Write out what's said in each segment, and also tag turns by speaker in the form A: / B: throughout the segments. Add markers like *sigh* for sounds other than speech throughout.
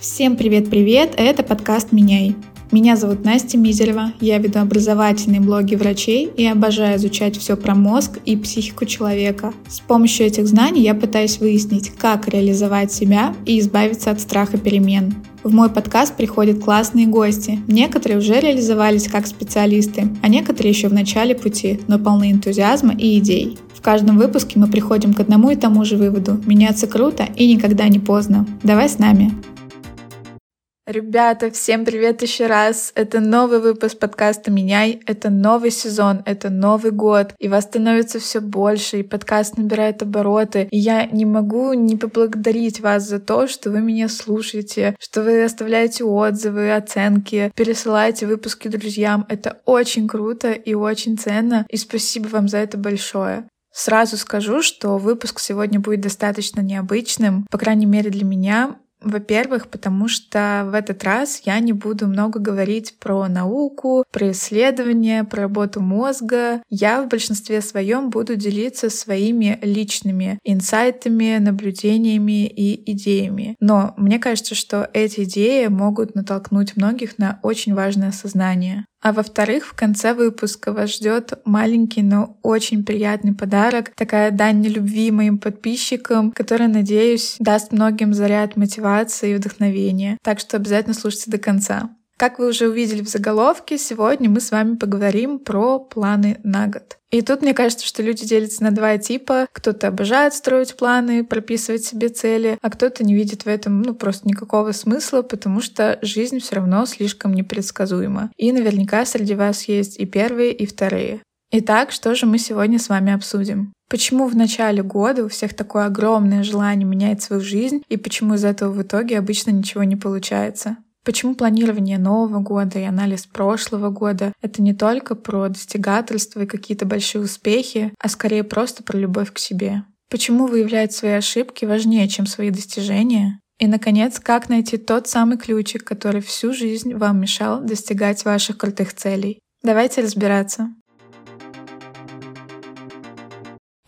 A: Всем привет-привет, это подкаст «Меняй». Меня зовут Настя Мизерева, я веду образовательные блоги врачей и обожаю изучать все про мозг и психику человека. С помощью этих знаний я пытаюсь выяснить, как реализовать себя и избавиться от страха перемен. В мой подкаст приходят классные гости. Некоторые уже реализовались как специалисты, а некоторые еще в начале пути, но полны энтузиазма и идей. В каждом выпуске мы приходим к одному и тому же выводу. Меняться круто и никогда не поздно. Давай с нами. Ребята, всем привет еще раз. Это новый выпуск подкаста «Меняй». Это новый сезон, это Новый год. И вас становится все больше, и подкаст набирает обороты. И я не могу не поблагодарить вас за то, что вы меня слушаете, что вы оставляете отзывы, оценки, пересылаете выпуски друзьям. Это очень круто и очень ценно. И спасибо вам за это большое. Сразу скажу, что выпуск сегодня будет достаточно необычным, по крайней мере для меня. Во-первых, потому что в этот раз я не буду много говорить про науку, про исследования, про работу мозга. Я в большинстве своем буду делиться своими личными инсайтами, наблюдениями и идеями. Но мне кажется, что эти идеи могут натолкнуть многих на очень важное осознание. А во-вторых, в конце выпуска вас ждет маленький, но очень приятный подарок, такая дань любви моим подписчикам, которая, надеюсь, даст многим заряд мотивации и вдохновения. Так что обязательно слушайте до конца. Как вы уже увидели в заголовке, сегодня мы с вами поговорим про планы на год. И тут мне кажется, что люди делятся на два типа. Кто-то обожает строить планы, прописывать себе цели, а кто-то не видит в этом ну просто никакого смысла, потому что жизнь все равно слишком непредсказуема. И наверняка среди вас есть и первые, и вторые. Итак, что же мы сегодня с вами обсудим? Почему в начале года у всех такое огромное желание менять свою жизнь и почему из этого в итоге обычно ничего не получается? Почему планирование Нового года и анализ прошлого года — это не только про достигательства и какие-то большие успехи, а скорее просто про любовь к себе? Почему выявлять свои ошибки важнее, чем свои достижения? И, наконец, как найти тот самый ключик, который всю жизнь вам мешал достигать ваших крутых целей? Давайте разбираться.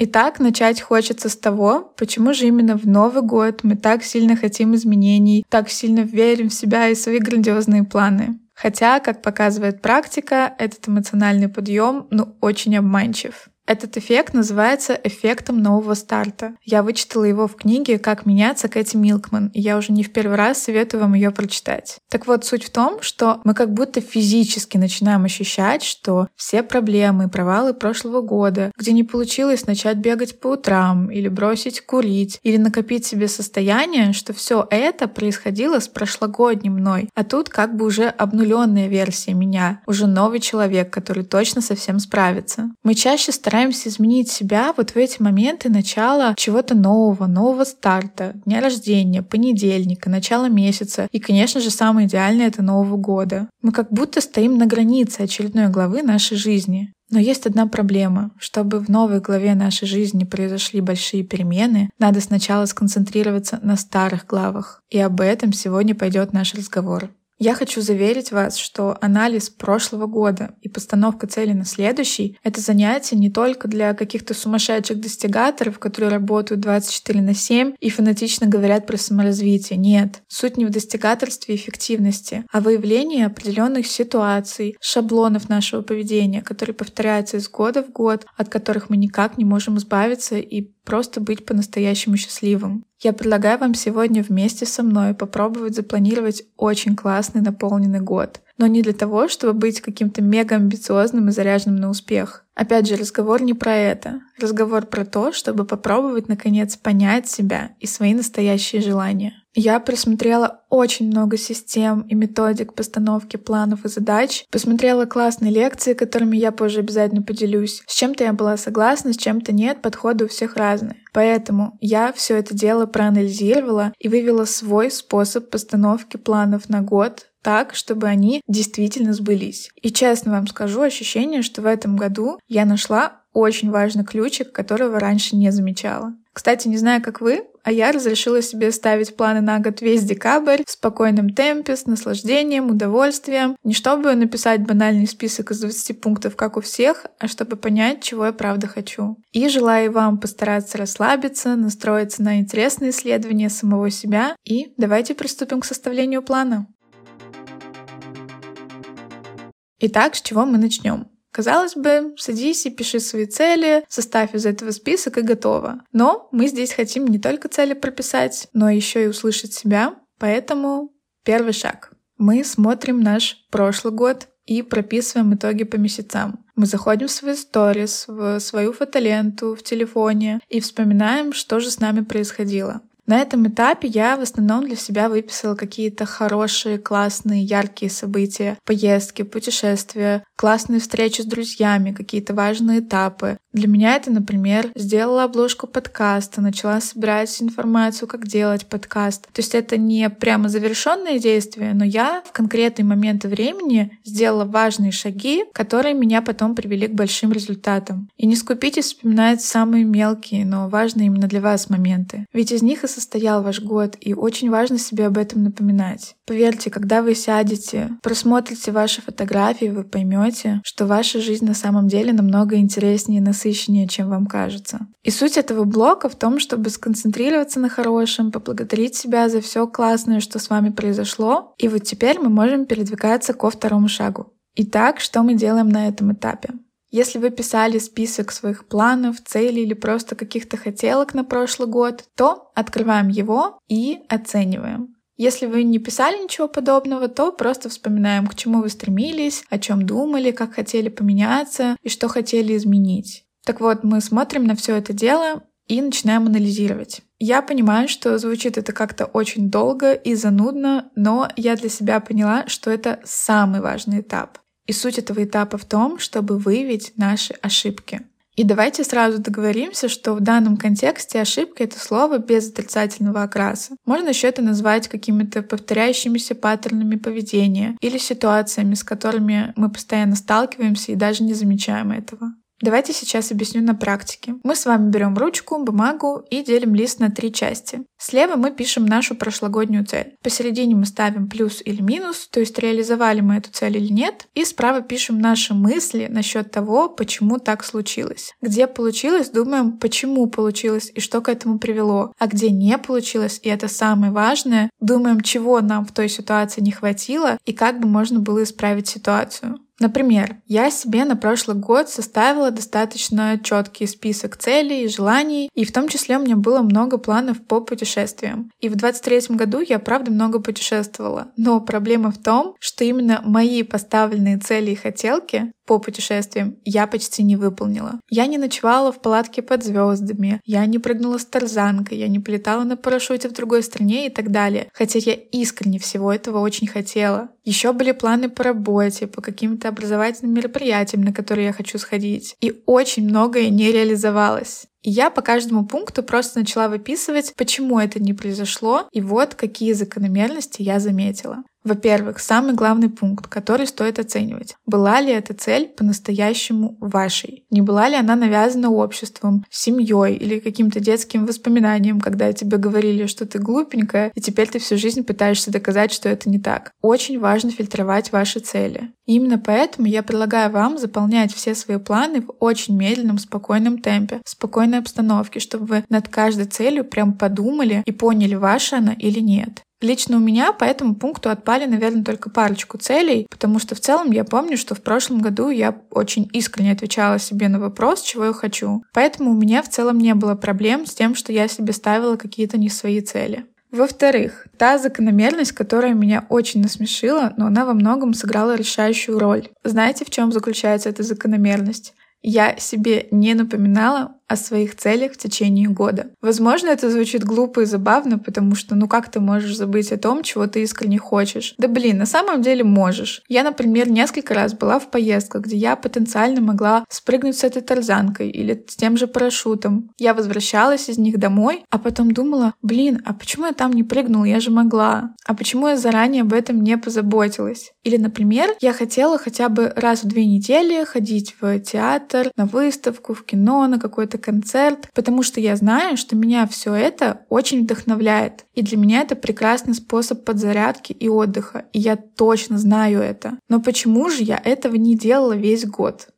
A: Итак, начать хочется с того, почему же именно в Новый год мы так сильно хотим изменений, так сильно верим в себя и свои грандиозные планы. Хотя, как показывает практика, этот эмоциональный подъем ну очень обманчив. Этот эффект называется эффектом нового старта. Я вычитала его в книге «Как меняться» Кэти Милкман, и я уже не в первый раз советую вам ее прочитать. Так вот, суть в том, что мы как будто физически начинаем ощущать, что все проблемы и провалы прошлого года, где не получилось начать бегать по утрам, или бросить курить, или накопить себе состояние, что все это происходило с прошлогодним мной, а тут как бы уже обнуленная версия меня, уже новый человек, который точно совсем справится. Мы чаще стараемся стараемся изменить себя вот в эти моменты начала чего-то нового, нового старта, дня рождения, понедельника, начала месяца. И, конечно же, самое идеальное — это Нового года. Мы как будто стоим на границе очередной главы нашей жизни. Но есть одна проблема. Чтобы в новой главе нашей жизни произошли большие перемены, надо сначала сконцентрироваться на старых главах. И об этом сегодня пойдет наш разговор. Я хочу заверить вас, что анализ прошлого года и постановка цели на следующий — это занятие не только для каких-то сумасшедших достигаторов, которые работают 24 на 7 и фанатично говорят про саморазвитие. Нет. Суть не в достигаторстве и эффективности, а в выявлении определенных ситуаций, шаблонов нашего поведения, которые повторяются из года в год, от которых мы никак не можем избавиться и просто быть по-настоящему счастливым. Я предлагаю вам сегодня вместе со мной попробовать запланировать очень классный наполненный год. Но не для того, чтобы быть каким-то мега амбициозным и заряженным на успех. Опять же, разговор не про это. Разговор про то, чтобы попробовать наконец понять себя и свои настоящие желания. Я просмотрела очень много систем и методик постановки планов и задач, посмотрела классные лекции, которыми я позже обязательно поделюсь. С чем-то я была согласна, с чем-то нет, подходы у всех разные. Поэтому я все это дело проанализировала и вывела свой способ постановки планов на год, так, чтобы они действительно сбылись. И честно вам скажу, ощущение, что в этом году я нашла очень важный ключик, которого раньше не замечала. Кстати, не знаю, как вы, а я разрешила себе ставить планы на год весь декабрь в спокойном темпе, с наслаждением, удовольствием. Не чтобы написать банальный список из 20 пунктов, как у всех, а чтобы понять, чего я правда хочу. И желаю вам постараться расслабиться, настроиться на интересные исследования самого себя и давайте приступим к составлению плана. Итак, с чего мы начнем? Казалось бы, садись и пиши свои цели, составь из этого список и готово. Но мы здесь хотим не только цели прописать, но еще и услышать себя. Поэтому первый шаг. Мы смотрим наш прошлый год и прописываем итоги по месяцам. Мы заходим в свои сторис, в свою фотоленту в телефоне и вспоминаем, что же с нами происходило. На этом этапе я в основном для себя выписала какие-то хорошие, классные, яркие события, поездки, путешествия, классные встречи с друзьями, какие-то важные этапы. Для меня это, например, сделала обложку подкаста, начала собирать информацию, как делать подкаст. То есть это не прямо завершенное действие, но я в конкретные моменты времени сделала важные шаги, которые меня потом привели к большим результатам. И не скупитесь вспоминать самые мелкие, но важные именно для вас моменты. Ведь из них и состоял ваш год, и очень важно себе об этом напоминать. Поверьте, когда вы сядете, просмотрите ваши фотографии, вы поймете, что ваша жизнь на самом деле намного интереснее и насыщеннее, чем вам кажется. И суть этого блока в том, чтобы сконцентрироваться на хорошем, поблагодарить себя за все классное, что с вами произошло. И вот теперь мы можем передвигаться ко второму шагу. Итак, что мы делаем на этом этапе? Если вы писали список своих планов, целей или просто каких-то хотелок на прошлый год, то открываем его и оцениваем. Если вы не писали ничего подобного, то просто вспоминаем, к чему вы стремились, о чем думали, как хотели поменяться и что хотели изменить. Так вот, мы смотрим на все это дело и начинаем анализировать. Я понимаю, что звучит это как-то очень долго и занудно, но я для себя поняла, что это самый важный этап. И суть этого этапа в том, чтобы выявить наши ошибки. И давайте сразу договоримся, что в данном контексте ошибка — это слово без отрицательного окраса. Можно еще это назвать какими-то повторяющимися паттернами поведения или ситуациями, с которыми мы постоянно сталкиваемся и даже не замечаем этого. Давайте сейчас объясню на практике. Мы с вами берем ручку, бумагу и делим лист на три части. Слева мы пишем нашу прошлогоднюю цель. Посередине мы ставим плюс или минус, то есть реализовали мы эту цель или нет. И справа пишем наши мысли насчет того, почему так случилось. Где получилось, думаем, почему получилось и что к этому привело. А где не получилось, и это самое важное, думаем, чего нам в той ситуации не хватило и как бы можно было исправить ситуацию. Например, я себе на прошлый год составила достаточно четкий список целей и желаний, и в том числе у меня было много планов по путешествиям. И в 23 году я, правда, много путешествовала. Но проблема в том, что именно мои поставленные цели и хотелки по путешествиям я почти не выполнила. Я не ночевала в палатке под звездами, я не прыгнула с тарзанкой, я не полетала на парашюте в другой стране и так далее. Хотя я искренне всего этого очень хотела. Еще были планы по работе, по каким-то образовательным мероприятиям, на которые я хочу сходить. И очень многое не реализовалось. И я по каждому пункту просто начала выписывать, почему это не произошло, и вот какие закономерности я заметила. Во-первых, самый главный пункт, который стоит оценивать. Была ли эта цель по-настоящему вашей? Не была ли она навязана обществом, семьей или каким-то детским воспоминанием, когда тебе говорили, что ты глупенькая, и теперь ты всю жизнь пытаешься доказать, что это не так? Очень важно фильтровать ваши цели. И именно поэтому я предлагаю вам заполнять все свои планы в очень медленном, спокойном темпе, в спокойной обстановке, чтобы вы над каждой целью прям подумали и поняли, ваша она или нет. Лично у меня по этому пункту отпали, наверное, только парочку целей, потому что в целом я помню, что в прошлом году я очень искренне отвечала себе на вопрос, чего я хочу. Поэтому у меня в целом не было проблем с тем, что я себе ставила какие-то не свои цели. Во-вторых, та закономерность, которая меня очень насмешила, но она во многом сыграла решающую роль. Знаете, в чем заключается эта закономерность? Я себе не напоминала о своих целях в течение года. Возможно, это звучит глупо и забавно, потому что ну как ты можешь забыть о том, чего ты искренне хочешь? Да блин, на самом деле можешь. Я, например, несколько раз была в поездках, где я потенциально могла спрыгнуть с этой тарзанкой или с тем же парашютом. Я возвращалась из них домой, а потом думала, блин, а почему я там не прыгнула? Я же могла. А почему я заранее об этом не позаботилась? Или, например, я хотела хотя бы раз в две недели ходить в театр, на выставку, в кино, на какой-то концерт, потому что я знаю, что меня все это очень вдохновляет. И для меня это прекрасный способ подзарядки и отдыха. И я точно знаю это. Но почему же я этого не делала весь год?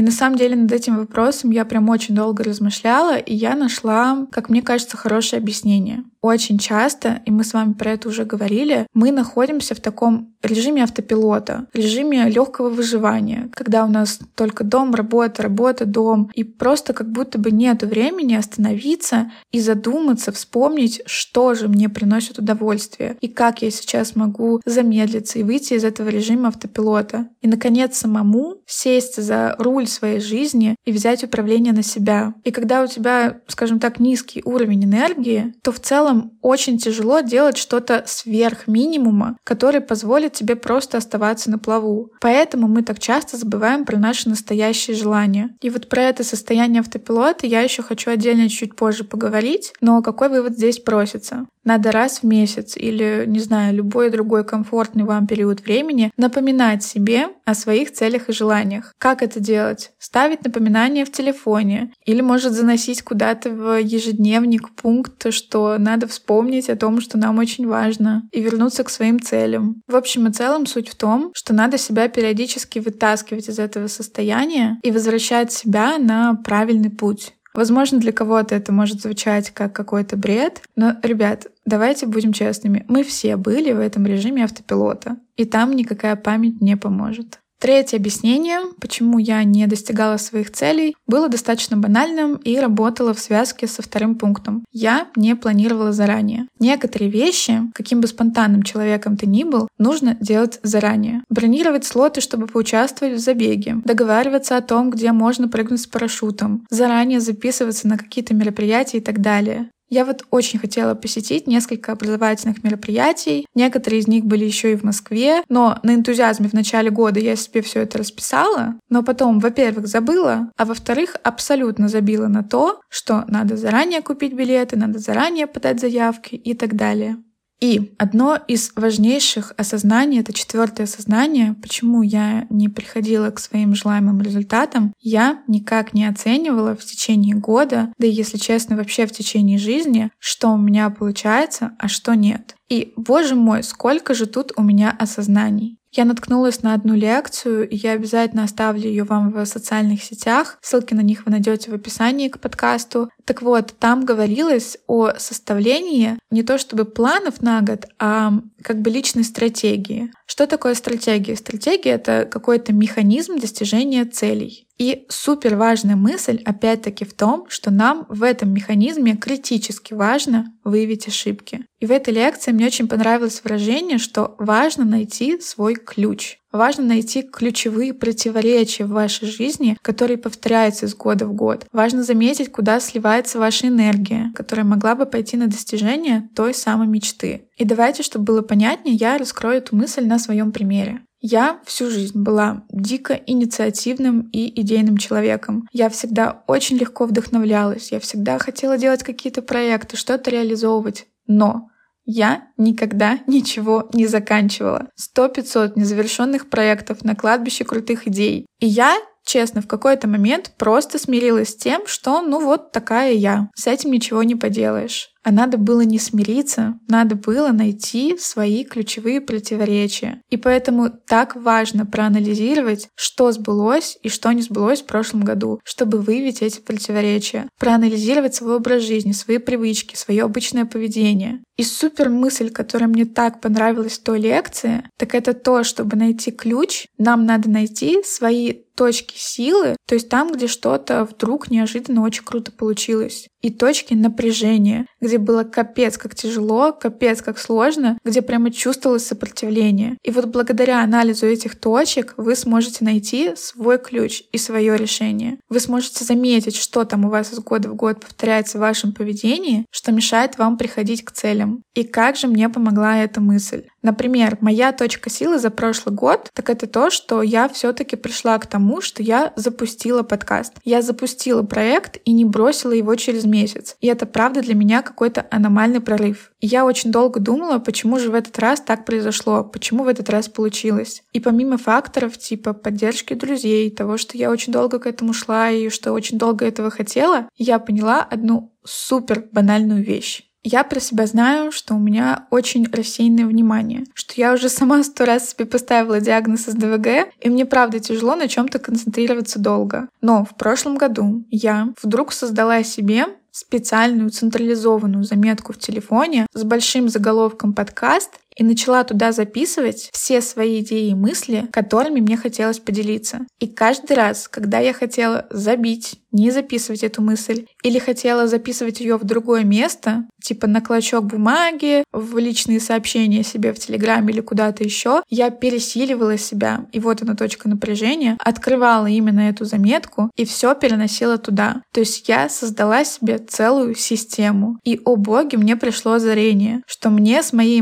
A: И на самом деле над этим вопросом я прям очень долго размышляла, и я нашла, как мне кажется, хорошее объяснение. Очень часто, и мы с вами про это уже говорили, мы находимся в таком режиме автопилота, режиме легкого выживания, когда у нас только дом, работа, работа, дом, и просто как будто бы нет времени остановиться и задуматься, вспомнить, что же мне приносит удовольствие, и как я сейчас могу замедлиться и выйти из этого режима автопилота. И, наконец, самому сесть за руль своей жизни и взять управление на себя. И когда у тебя, скажем так, низкий уровень энергии, то в целом очень тяжело делать что-то сверх минимума, который позволит тебе просто оставаться на плаву. Поэтому мы так часто забываем про наши настоящие желания. И вот про это состояние автопилота я еще хочу отдельно чуть позже поговорить, но какой вывод здесь просится? Надо раз в месяц или, не знаю, любой другой комфортный вам период времени напоминать себе о своих целях и желаниях. Как это делать? Ставить напоминание в телефоне или, может, заносить куда-то в ежедневник пункт, что надо вспомнить о том, что нам очень важно, и вернуться к своим целям. В общем и целом суть в том, что надо себя периодически вытаскивать из этого состояния и возвращать себя на правильный путь. Возможно, для кого-то это может звучать как какой-то бред, но, ребят, давайте будем честными, мы все были в этом режиме автопилота, и там никакая память не поможет. Третье объяснение, почему я не достигала своих целей, было достаточно банальным и работало в связке со вторым пунктом. Я не планировала заранее. Некоторые вещи, каким бы спонтанным человеком ты ни был, нужно делать заранее. Бронировать слоты, чтобы поучаствовать в забеге. Договариваться о том, где можно прыгнуть с парашютом. Заранее записываться на какие-то мероприятия и так далее. Я вот очень хотела посетить несколько образовательных мероприятий. Некоторые из них были еще и в Москве, но на энтузиазме в начале года я себе все это расписала, но потом, во-первых, забыла, а во-вторых, абсолютно забила на то, что надо заранее купить билеты, надо заранее подать заявки и так далее. И одно из важнейших осознаний, это четвертое осознание, почему я не приходила к своим желаемым результатам, я никак не оценивала в течение года, да и если честно, вообще в течение жизни, что у меня получается, а что нет. И, боже мой, сколько же тут у меня осознаний. Я наткнулась на одну лекцию, и я обязательно оставлю ее вам в социальных сетях. Ссылки на них вы найдете в описании к подкасту. Так вот, там говорилось о составлении не то чтобы планов на год, а как бы личной стратегии. Что такое стратегия? Стратегия — это какой-то механизм достижения целей. И супер важная мысль, опять-таки, в том, что нам в этом механизме критически важно выявить ошибки. И в этой лекции мне очень понравилось выражение, что важно найти свой ключ. Важно найти ключевые противоречия в вашей жизни, которые повторяются из года в год. Важно заметить, куда сливается ваша энергия, которая могла бы пойти на достижение той самой мечты. И давайте, чтобы было понятнее, я раскрою эту мысль на своем примере. Я всю жизнь была дико инициативным и идейным человеком. Я всегда очень легко вдохновлялась, я всегда хотела делать какие-то проекты, что-то реализовывать. Но я никогда ничего не заканчивала. Сто пятьсот незавершенных проектов на кладбище крутых идей. И я честно, в какой-то момент просто смирилась с тем, что ну вот такая я. С этим ничего не поделаешь. А надо было не смириться, надо было найти свои ключевые противоречия. И поэтому так важно проанализировать, что сбылось и что не сбылось в прошлом году, чтобы выявить эти противоречия. Проанализировать свой образ жизни, свои привычки, свое обычное поведение. И супер мысль, которая мне так понравилась в той лекции, так это то, чтобы найти ключ, нам надо найти свои точки силы, то есть там, где что-то вдруг неожиданно очень круто получилось. И точки напряжения, где было капец как тяжело, капец как сложно, где прямо чувствовалось сопротивление. И вот благодаря анализу этих точек вы сможете найти свой ключ и свое решение. Вы сможете заметить, что там у вас из года в год повторяется в вашем поведении, что мешает вам приходить к целям. И как же мне помогла эта мысль? Например, моя точка силы за прошлый год, так это то, что я все-таки пришла к тому, что я запустила подкаст. Я запустила проект и не бросила его через месяц. И это правда для меня какой-то аномальный прорыв. И я очень долго думала, почему же в этот раз так произошло, почему в этот раз получилось. И помимо факторов типа поддержки друзей, того, что я очень долго к этому шла и что очень долго этого хотела, я поняла одну супер банальную вещь. Я про себя знаю, что у меня очень рассеянное внимание, что я уже сама сто раз себе поставила диагноз СДВГ, и мне правда тяжело на чем-то концентрироваться долго. Но в прошлом году я вдруг создала себе специальную централизованную заметку в телефоне с большим заголовком подкаст и начала туда записывать все свои идеи и мысли, которыми мне хотелось поделиться. И каждый раз, когда я хотела забить, не записывать эту мысль, или хотела записывать ее в другое место, типа на клочок бумаги, в личные сообщения себе в Телеграме или куда-то еще, я пересиливала себя, и вот она точка напряжения, открывала именно эту заметку и все переносила туда. То есть я создала себе целую систему. И, о боги, мне пришло озарение, что мне с моей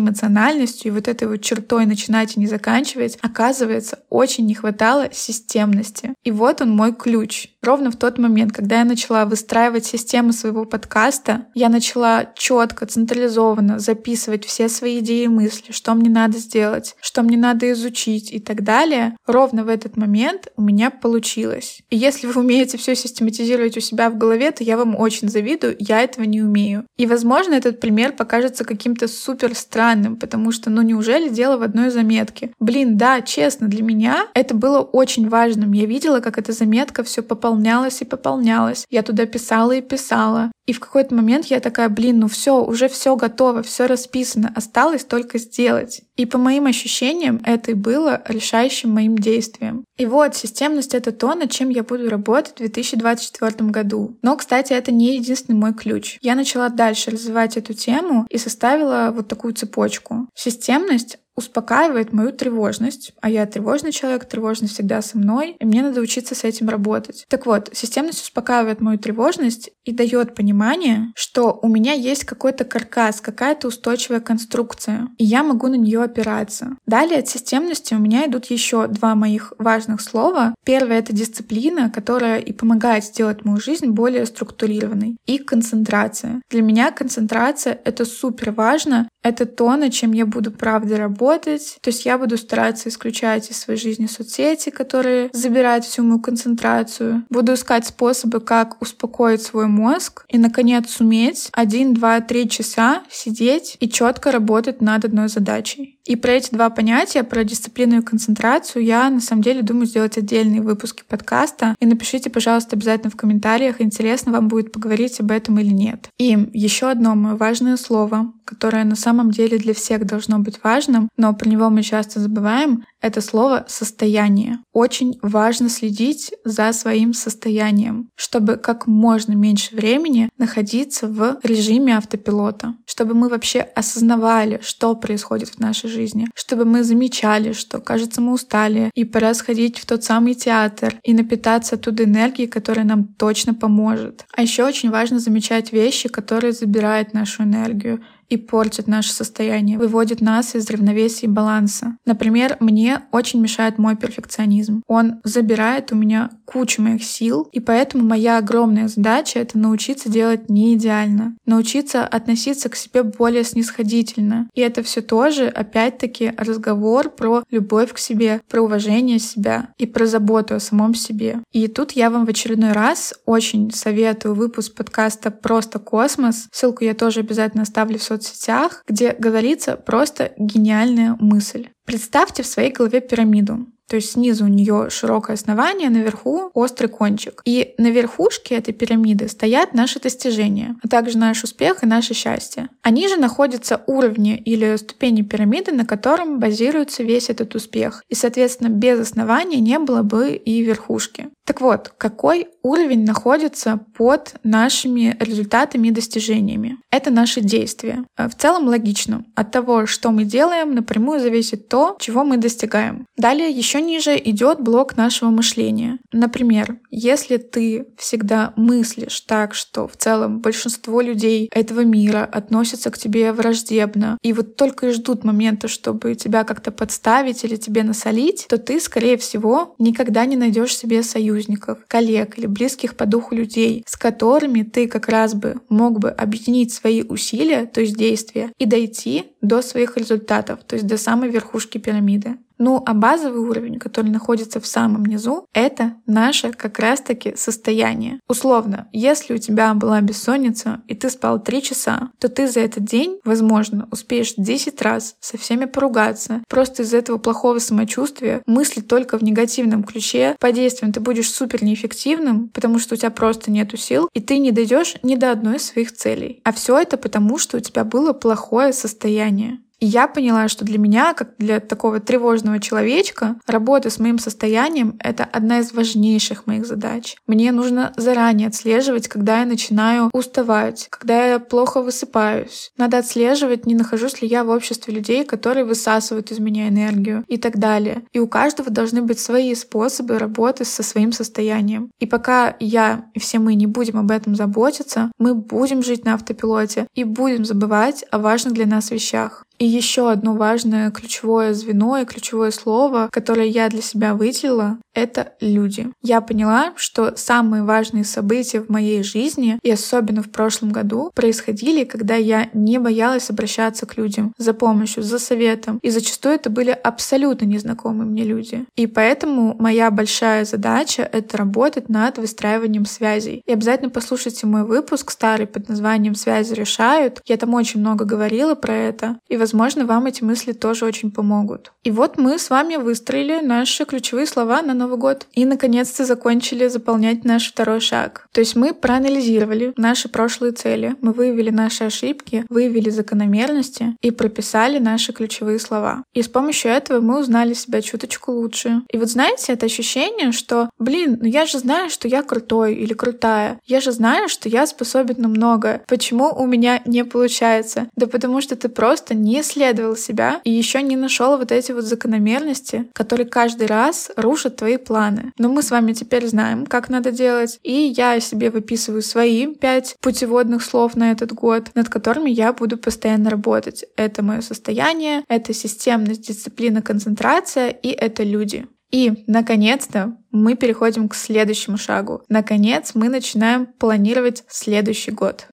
A: эмоциональностью и вот этой вот чертой начинать и не заканчивать, оказывается, очень не хватало системности. И вот он мой ключ. Ровно в тот момент, когда я начала выстраивать систему своего подкаста, я начала четко, централизованно записывать все свои идеи и мысли, что мне надо сделать, что мне надо изучить и так далее, ровно в этот момент у меня получилось. И если вы умеете все систематизировать у себя в голове, то я вам очень завидую, я этого не умею. И, возможно, этот пример покажется каким-то супер странным, потому что, ну неужели дело в одной заметке? Блин, да, честно, для меня это было очень важным. Я видела, как эта заметка все пополнялась и пополнялась. Я туда писала и писала. И в какой-то момент я такая, блин, ну все, уже все готово, все расписано, осталось только сделать. И по моим ощущениям это и было решающим моим действием. И вот, системность — это то, над чем я буду работать в 2024 году. Но, кстати, это не единственный мой ключ. Я начала дальше развивать эту тему и составила вот такую цепочку. Системность успокаивает мою тревожность. А я тревожный человек, тревожность всегда со мной, и мне надо учиться с этим работать. Так вот, системность успокаивает мою тревожность и дает понимание, что у меня есть какой-то каркас, какая-то устойчивая конструкция, и я могу на нее опираться. Далее от системности у меня идут еще два моих важных слова. Первое — это дисциплина, которая и помогает сделать мою жизнь более структурированной. И концентрация. Для меня концентрация — это супер важно. Это то, над чем я буду правда работать, работать. То есть я буду стараться исключать из своей жизни соцсети, которые забирают всю мою концентрацию. Буду искать способы, как успокоить свой мозг и, наконец, суметь один, два, три часа сидеть и четко работать над одной задачей. И про эти два понятия, про дисциплину и концентрацию, я на самом деле думаю сделать отдельные выпуски подкаста. И напишите, пожалуйста, обязательно в комментариях, интересно вам будет поговорить об этом или нет. И еще одно мое важное слово, которое на самом деле для всех должно быть важным, но про него мы часто забываем, это слово «состояние». Очень важно следить за своим состоянием, чтобы как можно меньше времени находиться в режиме автопилота, чтобы мы вообще осознавали, что происходит в нашей жизни, чтобы мы замечали, что, кажется, мы устали, и пора сходить в тот самый театр и напитаться оттуда энергией, которая нам точно поможет. А еще очень важно замечать вещи, которые забирают нашу энергию, и портит наше состояние, выводит нас из равновесия и баланса. Например, мне очень мешает мой перфекционизм. Он забирает у меня кучу моих сил, и поэтому моя огромная задача — это научиться делать не идеально, научиться относиться к себе более снисходительно. И это все тоже, опять-таки, разговор про любовь к себе, про уважение себя и про заботу о самом себе. И тут я вам в очередной раз очень советую выпуск подкаста «Просто космос». Ссылку я тоже обязательно оставлю в соцсетях соцсетях, где говорится просто гениальная мысль. Представьте в своей голове пирамиду. То есть снизу у нее широкое основание, наверху острый кончик. И на верхушке этой пирамиды стоят наши достижения, а также наш успех и наше счастье. Они же находятся уровни или ступени пирамиды, на котором базируется весь этот успех. И, соответственно, без основания не было бы и верхушки. Так вот, какой уровень находится под нашими результатами и достижениями? Это наши действия. В целом логично. От того, что мы делаем, напрямую зависит то, чего мы достигаем. Далее еще Еще ниже идет блок нашего мышления. Например, если ты всегда мыслишь так, что в целом большинство людей этого мира относятся к тебе враждебно, и вот только и ждут момента, чтобы тебя как-то подставить или тебе насолить, то ты, скорее всего, никогда не найдешь себе союзников, коллег или близких по духу людей, с которыми ты как раз бы мог бы объединить свои усилия, то есть действия, и дойти до своих результатов, то есть до самой верхушки пирамиды. Ну а базовый уровень, который находится в самом низу, это наше как раз-таки состояние. Условно, если у тебя была бессонница и ты спал 3 часа, то ты за этот день, возможно, успеешь 10 раз со всеми поругаться. Просто из-за этого плохого самочувствия мыслить только в негативном ключе. По действиям ты будешь супер неэффективным, потому что у тебя просто нету сил, и ты не дойдешь ни до одной из своих целей. А все это потому, что у тебя было плохое состояние. И я поняла, что для меня, как для такого тревожного человечка, работа с моим состоянием — это одна из важнейших моих задач. Мне нужно заранее отслеживать, когда я начинаю уставать, когда я плохо высыпаюсь. Надо отслеживать, не нахожусь ли я в обществе людей, которые высасывают из меня энергию и так далее. И у каждого должны быть свои способы работы со своим состоянием. И пока я и все мы не будем об этом заботиться, мы будем жить на автопилоте и будем забывать о важных для нас вещах. И еще одно важное ключевое звено и ключевое слово, которое я для себя выделила, это люди. Я поняла, что самые важные события в моей жизни, и особенно в прошлом году, происходили, когда я не боялась обращаться к людям за помощью, за советом. И зачастую это были абсолютно незнакомые мне люди. И поэтому моя большая задача — это работать над выстраиванием связей. И обязательно послушайте мой выпуск старый под названием «Связи решают». Я там очень много говорила про это. И, возможно, вам эти мысли тоже очень помогут. И вот мы с вами выстроили наши ключевые слова на Новый год и, наконец-то, закончили заполнять наш второй шаг. То есть мы проанализировали наши прошлые цели, мы выявили наши ошибки, выявили закономерности и прописали наши ключевые слова. И с помощью этого мы узнали себя чуточку лучше. И вот знаете, это ощущение, что, блин, ну я же знаю, что я крутой или крутая. Я же знаю, что я способен на многое. Почему у меня не получается? Да потому что ты просто не исследовал себя и еще не нашел вот эти вот закономерности, которые каждый раз рушат твои планы. Но мы с вами теперь знаем, как надо делать, и я себе выписываю свои пять путеводных слов на этот год, над которыми я буду постоянно работать. Это мое состояние, это системность, дисциплина, концентрация и это люди. И, наконец-то, мы переходим к следующему шагу. Наконец, мы начинаем планировать следующий год.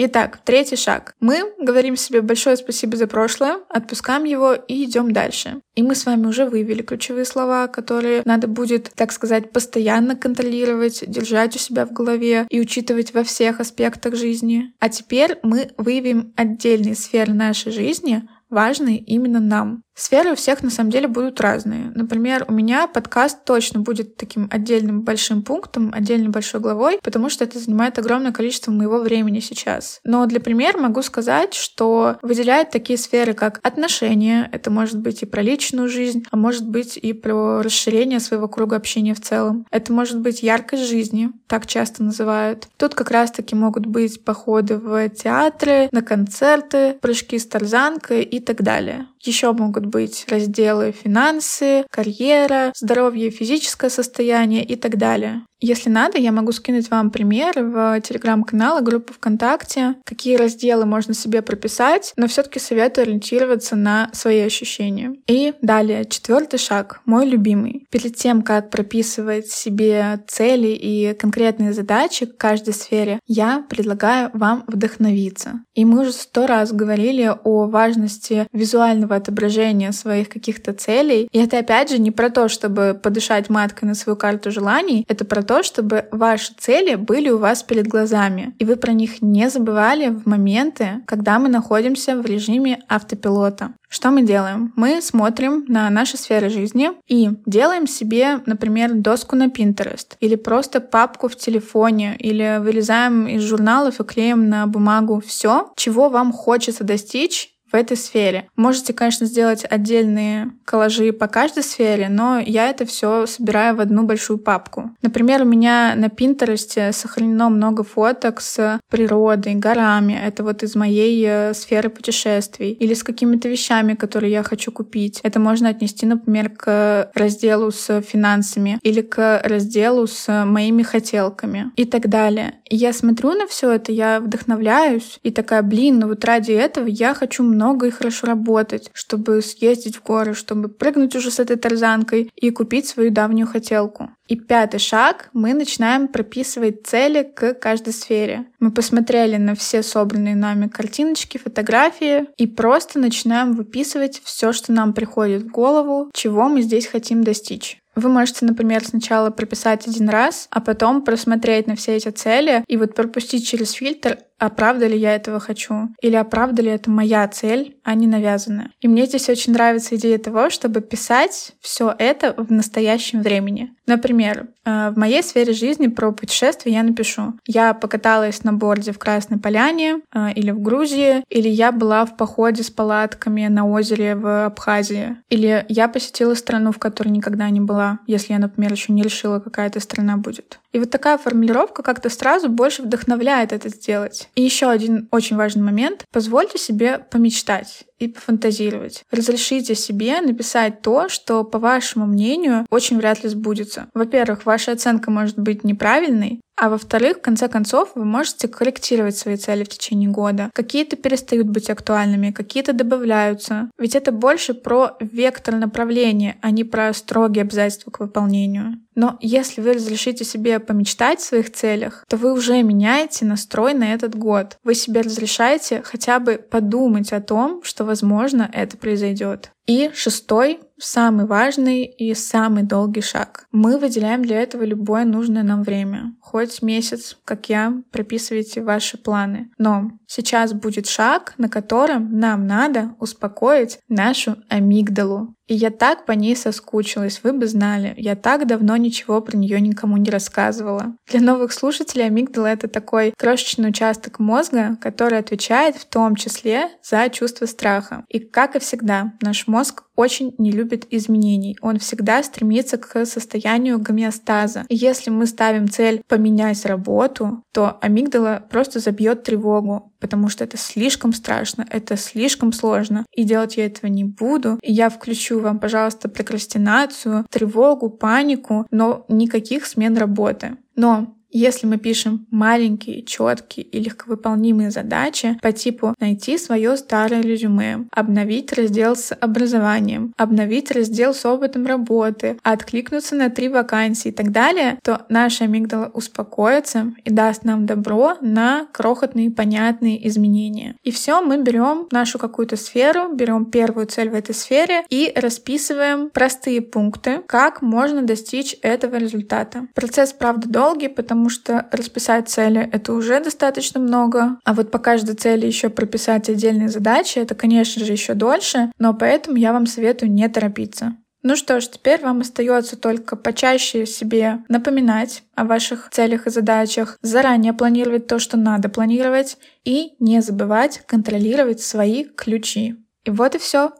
A: Итак, третий шаг. Мы говорим себе большое спасибо за прошлое, отпускаем его и идем дальше. И мы с вами уже выявили ключевые слова, которые надо будет, так сказать, постоянно контролировать, держать у себя в голове и учитывать во всех аспектах жизни. А теперь мы выявим отдельные сферы нашей жизни, важные именно нам. Сферы у всех на самом деле будут разные. Например, у меня подкаст точно будет таким отдельным большим пунктом, отдельной большой главой, потому что это занимает огромное количество моего времени сейчас. Но для примера могу сказать, что выделяют такие сферы, как отношения, это может быть и про личную жизнь, а может быть и про расширение своего круга общения в целом. Это может быть яркость жизни, так часто называют. Тут как раз-таки могут быть походы в театры, на концерты, прыжки с тарзанкой и так далее. Еще могут быть разделы финансы, карьера, здоровье, физическое состояние и так далее. Если надо, я могу скинуть вам примеры в телеграм-канал и группу ВКонтакте, какие разделы можно себе прописать, но все-таки советую ориентироваться на свои ощущения. И далее, четвертый шаг, мой любимый. Перед тем, как прописывать себе цели и конкретные задачи к каждой сфере, я предлагаю вам вдохновиться. И мы уже сто раз говорили о важности визуального отображения своих каких-то целей. И это опять же не про то, чтобы подышать маткой на свою карту желаний, это про то, чтобы ваши цели были у вас перед глазами, и вы про них не забывали в моменты, когда мы находимся в режиме автопилота. Что мы делаем? Мы смотрим на наши сферы жизни и делаем себе, например, доску на Pinterest или просто папку в телефоне или вырезаем из журналов и клеим на бумагу все, чего вам хочется достичь в этой сфере. Можете, конечно, сделать отдельные коллажи по каждой сфере, но я это все собираю в одну большую папку. Например, у меня на Пинтересте сохранено много фоток с природой, горами. Это вот из моей э, сферы путешествий. Или с какими-то вещами, которые я хочу купить. Это можно отнести, например, к разделу с финансами или к разделу с моими хотелками и так далее. И я смотрю на все это, я вдохновляюсь и такая, блин, ну вот ради этого я хочу много и хорошо работать, чтобы съездить в горы, чтобы прыгнуть уже с этой тарзанкой и купить свою давнюю хотелку. И пятый шаг, мы начинаем прописывать цели к каждой сфере. Мы посмотрели на все собранные нами картиночки, фотографии и просто начинаем выписывать все, что нам приходит в голову, чего мы здесь хотим достичь. Вы можете, например, сначала прописать один раз, а потом просмотреть на все эти цели и вот пропустить через фильтр а правда ли я этого хочу? Или а правда ли это моя цель, а не навязанная? И мне здесь очень нравится идея того, чтобы писать все это в настоящем времени. Например, э, в моей сфере жизни про путешествия я напишу. Я покаталась на борде в Красной Поляне э, или в Грузии, или я была в походе с палатками на озере в Абхазии, или я посетила страну, в которой никогда не была, если я, например, еще не решила, какая эта страна будет. И вот такая формулировка как-то сразу больше вдохновляет это сделать. И еще один очень важный момент. Позвольте себе помечтать и пофантазировать. Разрешите себе написать то, что, по вашему мнению, очень вряд ли сбудется. Во-первых, ваша оценка может быть неправильной, а во-вторых, в конце концов, вы можете корректировать свои цели в течение года. Какие-то перестают быть актуальными, какие-то добавляются. Ведь это больше про вектор направления, а не про строгие обязательства к выполнению. Но если вы разрешите себе помечтать в своих целях, то вы уже меняете настрой на этот год. Вы себе разрешаете хотя бы подумать о том, что, возможно, это произойдет. И шестой, самый важный и самый долгий шаг. Мы выделяем для этого любое нужное нам время. Хоть месяц, как я, прописывайте ваши планы. Но сейчас будет шаг, на котором нам надо успокоить нашу амигдалу. И я так по ней соскучилась, вы бы знали. Я так давно ничего про нее никому не рассказывала. Для новых слушателей амигдала — это такой крошечный участок мозга, который отвечает в том числе за чувство страха. И как и всегда, наш мозг очень не любит изменений. Он всегда стремится к состоянию гомеостаза. И если мы ставим цель поменять работу, то амигдала просто забьет тревогу, потому что это слишком страшно, это слишком сложно, и делать я этого не буду. И я включу вам, пожалуйста, прокрастинацию, тревогу, панику, но никаких смен работы. Но если мы пишем маленькие, четкие и легковыполнимые задачи по типу найти свое старое резюме, обновить раздел с образованием, обновить раздел с опытом работы, откликнуться на три вакансии и так далее, то наша амигдала успокоится и даст нам добро на крохотные понятные изменения. И все, мы берем нашу какую-то сферу, берем первую цель в этой сфере и расписываем простые пункты, как можно достичь этого результата. Процесс, правда, долгий, потому потому что расписать цели — это уже достаточно много, а вот по каждой цели еще прописать отдельные задачи — это, конечно же, еще дольше, но поэтому я вам советую не торопиться. Ну что ж, теперь вам остается только почаще себе напоминать о ваших целях и задачах, заранее планировать то, что надо планировать, и не забывать контролировать свои ключи. И вот и все.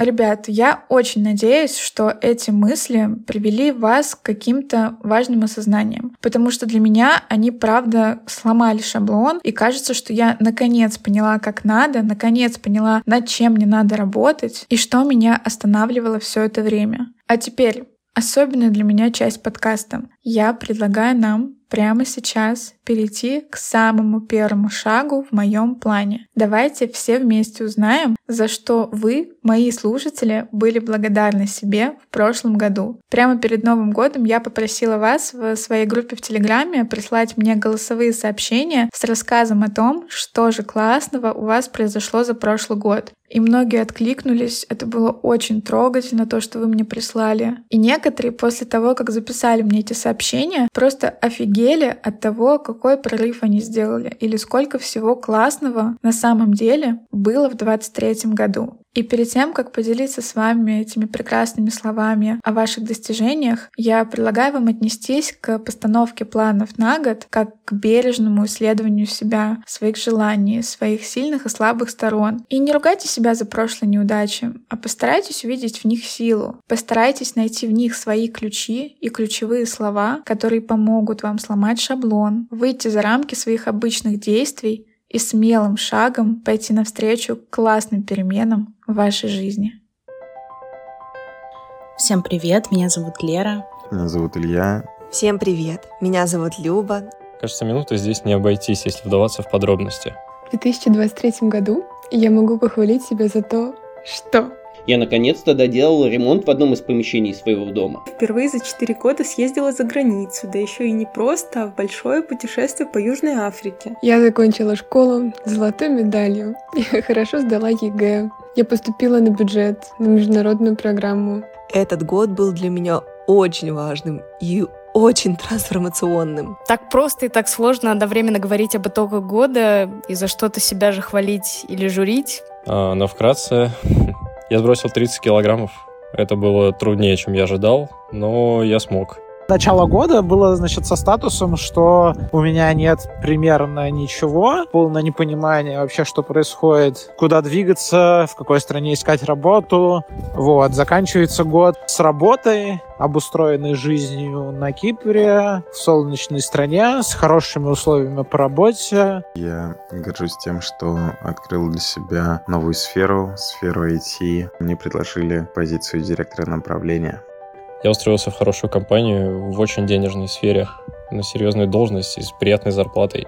A: Ребят, я очень надеюсь, что эти мысли привели вас к каким-то важным осознаниям, потому что для меня они, правда, сломали шаблон, и кажется, что я наконец поняла, как надо, наконец поняла, над чем мне надо работать, и что меня останавливало все это время. А теперь особенная для меня часть подкаста. Я предлагаю нам прямо сейчас перейти к самому первому шагу в моем плане. Давайте все вместе узнаем, за что вы, мои слушатели, были благодарны себе в прошлом году. Прямо перед Новым годом я попросила вас в своей группе в Телеграме прислать мне голосовые сообщения с рассказом о том, что же классного у вас произошло за прошлый год. И многие откликнулись. Это было очень трогательно, то, что вы мне прислали. И некоторые после того, как записали мне эти сообщения, просто офигели от того, какой прорыв они сделали или сколько всего классного на самом деле было в 23 году. И перед тем, как поделиться с вами этими прекрасными словами о ваших достижениях, я предлагаю вам отнестись к постановке планов на год как к бережному исследованию себя, своих желаний, своих сильных и слабых сторон. И не ругайте себя за прошлые неудачи, а постарайтесь увидеть в них силу. Постарайтесь найти в них свои ключи и ключевые слова, которые помогут вам сломать шаблон, выйти за рамки своих обычных действий и смелым шагом пойти навстречу классным переменам в вашей жизни.
B: Всем привет, меня зовут Лера.
C: Меня зовут Илья.
D: Всем привет, меня зовут Люба.
E: Кажется, минуты здесь не обойтись, если вдаваться в подробности.
F: В 2023 году я могу похвалить себя за то, что
G: я наконец-то доделала ремонт в одном из помещений своего дома.
H: Впервые за 4 года съездила за границу, да еще и не просто, а в большое путешествие по Южной Африке.
F: Я закончила школу с золотой медалью. *laughs* Я хорошо сдала ЕГЭ. Я поступила на бюджет, на международную программу.
D: Этот год был для меня очень важным и очень трансформационным.
I: Так просто и так сложно одновременно говорить об итогах года и за что-то себя же хвалить или журить.
E: А, но вкратце, *laughs* я сбросил 30 килограммов. Это было труднее, чем я ожидал, но я смог.
J: Начало года было, значит, со статусом, что у меня нет примерно ничего, полное непонимание вообще, что происходит, куда двигаться, в какой стране искать работу. Вот, заканчивается год с работой, обустроенной жизнью на Кипре, в солнечной стране, с хорошими условиями по работе.
C: Я горжусь тем, что открыл для себя новую сферу, сферу IT. Мне предложили позицию директора направления.
E: Я устроился в хорошую компанию в очень денежной сфере, на серьезную должность и с приятной зарплатой.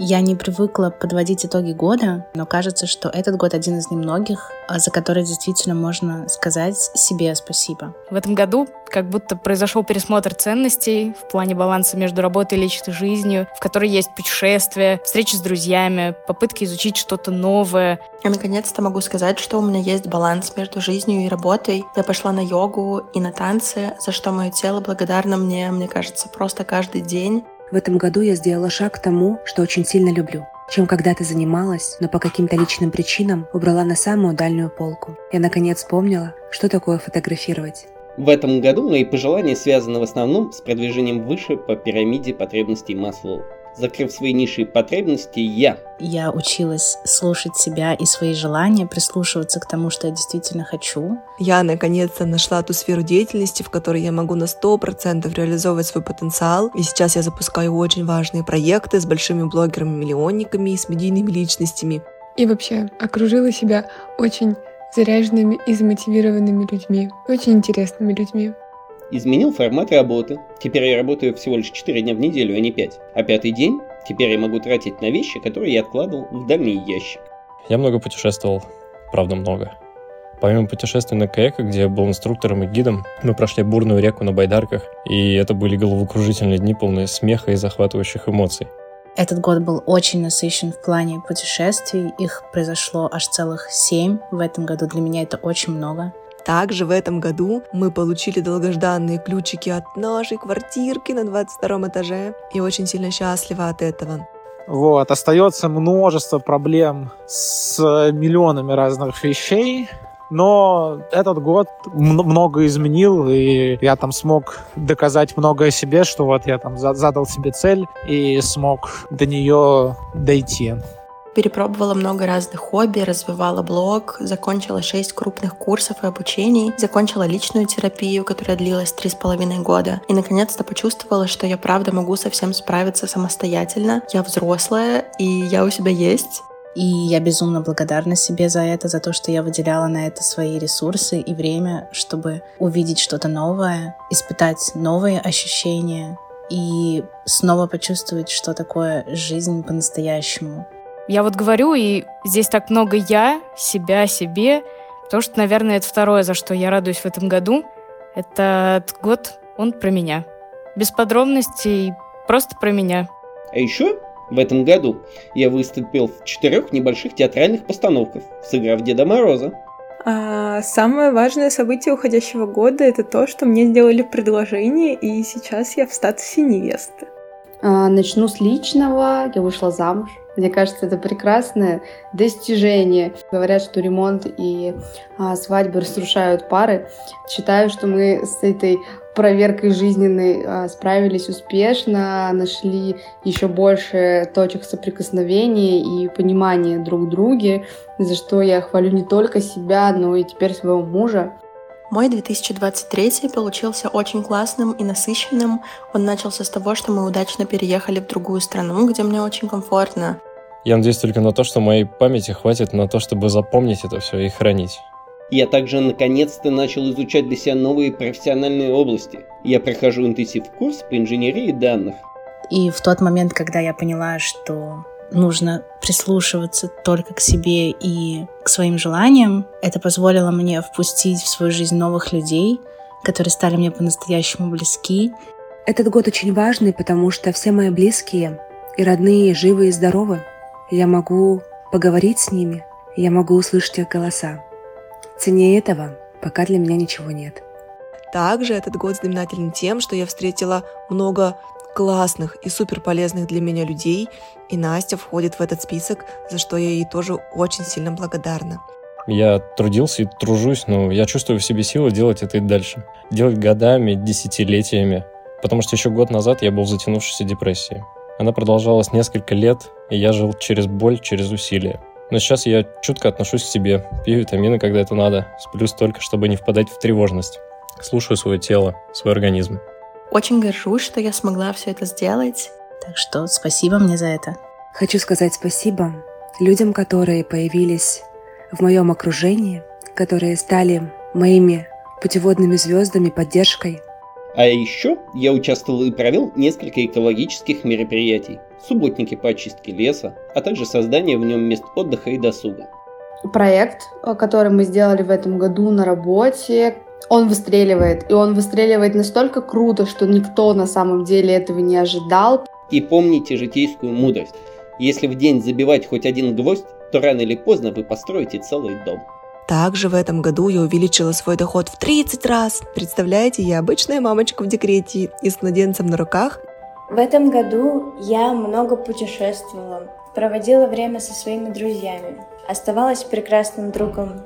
B: Я не привыкла подводить итоги года, но кажется, что этот год один из немногих, а, за который действительно можно сказать себе спасибо.
I: В этом году как будто произошел пересмотр ценностей в плане баланса между работой и личной жизнью, в которой есть путешествия, встречи с друзьями, попытки изучить что-то новое.
K: Я наконец-то могу сказать, что у меня есть баланс между жизнью и работой. Я пошла на йогу и на танцы, за что мое тело благодарно мне, мне кажется, просто каждый день.
L: В этом году я сделала шаг к тому, что очень сильно люблю. Чем когда-то занималась, но по каким-то личным причинам убрала на самую дальнюю полку. Я наконец вспомнила, что такое фотографировать.
G: В этом году мои пожелания связаны в основном с продвижением выше по пирамиде потребностей Маслоу закрыв свои ниши потребности, я.
B: Я училась слушать себя и свои желания, прислушиваться к тому, что я действительно хочу.
D: Я наконец-то нашла ту сферу деятельности, в которой я могу на 100% реализовывать свой потенциал. И сейчас я запускаю очень важные проекты с большими блогерами-миллионниками и с медийными личностями.
F: И вообще окружила себя очень заряженными и замотивированными людьми, очень интересными людьми.
G: Изменил формат работы. Теперь я работаю всего лишь 4 дня в неделю, а не 5. А пятый день теперь я могу тратить на вещи, которые я откладывал в дальний ящик.
E: Я много путешествовал, правда много. Помимо путешествий на каяках, где я был инструктором и гидом, мы прошли бурную реку на байдарках, и это были головокружительные дни, полные смеха и захватывающих эмоций.
B: Этот год был очень насыщен в плане путешествий. Их произошло аж целых семь в этом году. Для меня это очень много.
D: Также в этом году мы получили долгожданные ключики от нашей квартирки на 22 этаже и очень сильно счастливы от этого.
J: Вот, остается множество проблем с миллионами разных вещей, но этот год много изменил, и я там смог доказать многое себе, что вот я там задал себе цель и смог до нее дойти
K: перепробовала много разных хобби, развивала блог, закончила шесть крупных курсов и обучений, закончила личную терапию, которая длилась три с половиной года, и наконец-то почувствовала, что я правда могу совсем справиться самостоятельно. Я взрослая, и я у себя есть.
B: И я безумно благодарна себе за это, за то, что я выделяла на это свои ресурсы и время, чтобы увидеть что-то новое, испытать новые ощущения и снова почувствовать, что такое жизнь по-настоящему.
I: Я вот говорю, и здесь так много я, себя, себе, потому что, наверное, это второе, за что я радуюсь в этом году. Этот год, он про меня. Без подробностей, просто про меня.
G: А еще в этом году я выступил в четырех небольших театральных постановках, сыграв Деда Мороза.
H: А самое важное событие уходящего года это то, что мне сделали предложение, и сейчас я в статусе невесты.
M: А, начну с личного. Я вышла замуж Мне кажется, это прекрасное достижение. Говорят, что ремонт и а, свадьбы разрушают пары. Считаю, что мы с этой проверкой жизненной а, справились успешно, нашли еще больше точек соприкосновения и понимания друг в друге, за что я хвалю не только себя, но и теперь своего мужа.
K: Мой 2023 получился очень классным и насыщенным. Он начался с того, что мы удачно переехали в другую страну, где мне очень комфортно.
E: Я надеюсь только на то, что моей памяти хватит на то, чтобы запомнить это все и хранить.
G: Я также наконец-то начал изучать для себя новые профессиональные области. Я прохожу интенсив курс по инженерии данных.
B: И в тот момент, когда я поняла, что нужно прислушиваться только к себе и к своим желаниям. Это позволило мне впустить в свою жизнь новых людей, которые стали мне по-настоящему близки.
L: Этот год очень важный, потому что все мои близкие и родные живы и здоровы. Я могу поговорить с ними, я могу услышать их голоса. Ценнее этого пока для меня ничего нет.
D: Также этот год знаменателен тем, что я встретила много классных и супер полезных для меня людей, и Настя входит в этот список, за что я ей тоже очень сильно благодарна.
E: Я трудился и тружусь, но я чувствую в себе силы делать это и дальше. Делать годами, десятилетиями. Потому что еще год назад я был в затянувшейся депрессии. Она продолжалась несколько лет, и я жил через боль, через усилия. Но сейчас я чутко отношусь к себе, пью витамины, когда это надо, сплю столько, чтобы не впадать в тревожность. Слушаю свое тело, свой организм.
K: Очень горжусь, что я смогла все это сделать.
B: Так что спасибо мне за это.
L: Хочу сказать спасибо людям, которые появились в моем окружении, которые стали моими путеводными звездами, поддержкой.
G: А еще я участвовал и провел несколько экологических мероприятий. Субботники по очистке леса, а также создание в нем мест отдыха и досуга.
M: Проект, который мы сделали в этом году на работе, он выстреливает. И он выстреливает настолько круто, что никто на самом деле этого не ожидал.
G: И помните житейскую мудрость. Если в день забивать хоть один гвоздь, то рано или поздно вы построите целый дом.
D: Также в этом году я увеличила свой доход в 30 раз. Представляете, я обычная мамочка в декрете и с младенцем на руках.
N: В этом году я много путешествовала, проводила время со своими друзьями, оставалась прекрасным другом,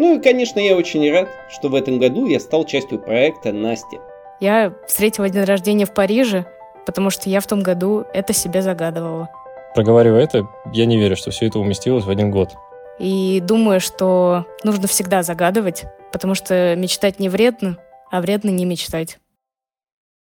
G: ну и, конечно, я очень рад, что в этом году я стал частью проекта Насти.
I: Я встретила день рождения в Париже, потому что я в том году это себе загадывала.
E: Проговаривая это, я не верю, что все это уместилось в один год.
I: И думаю, что нужно всегда загадывать, потому что мечтать не вредно, а вредно не мечтать.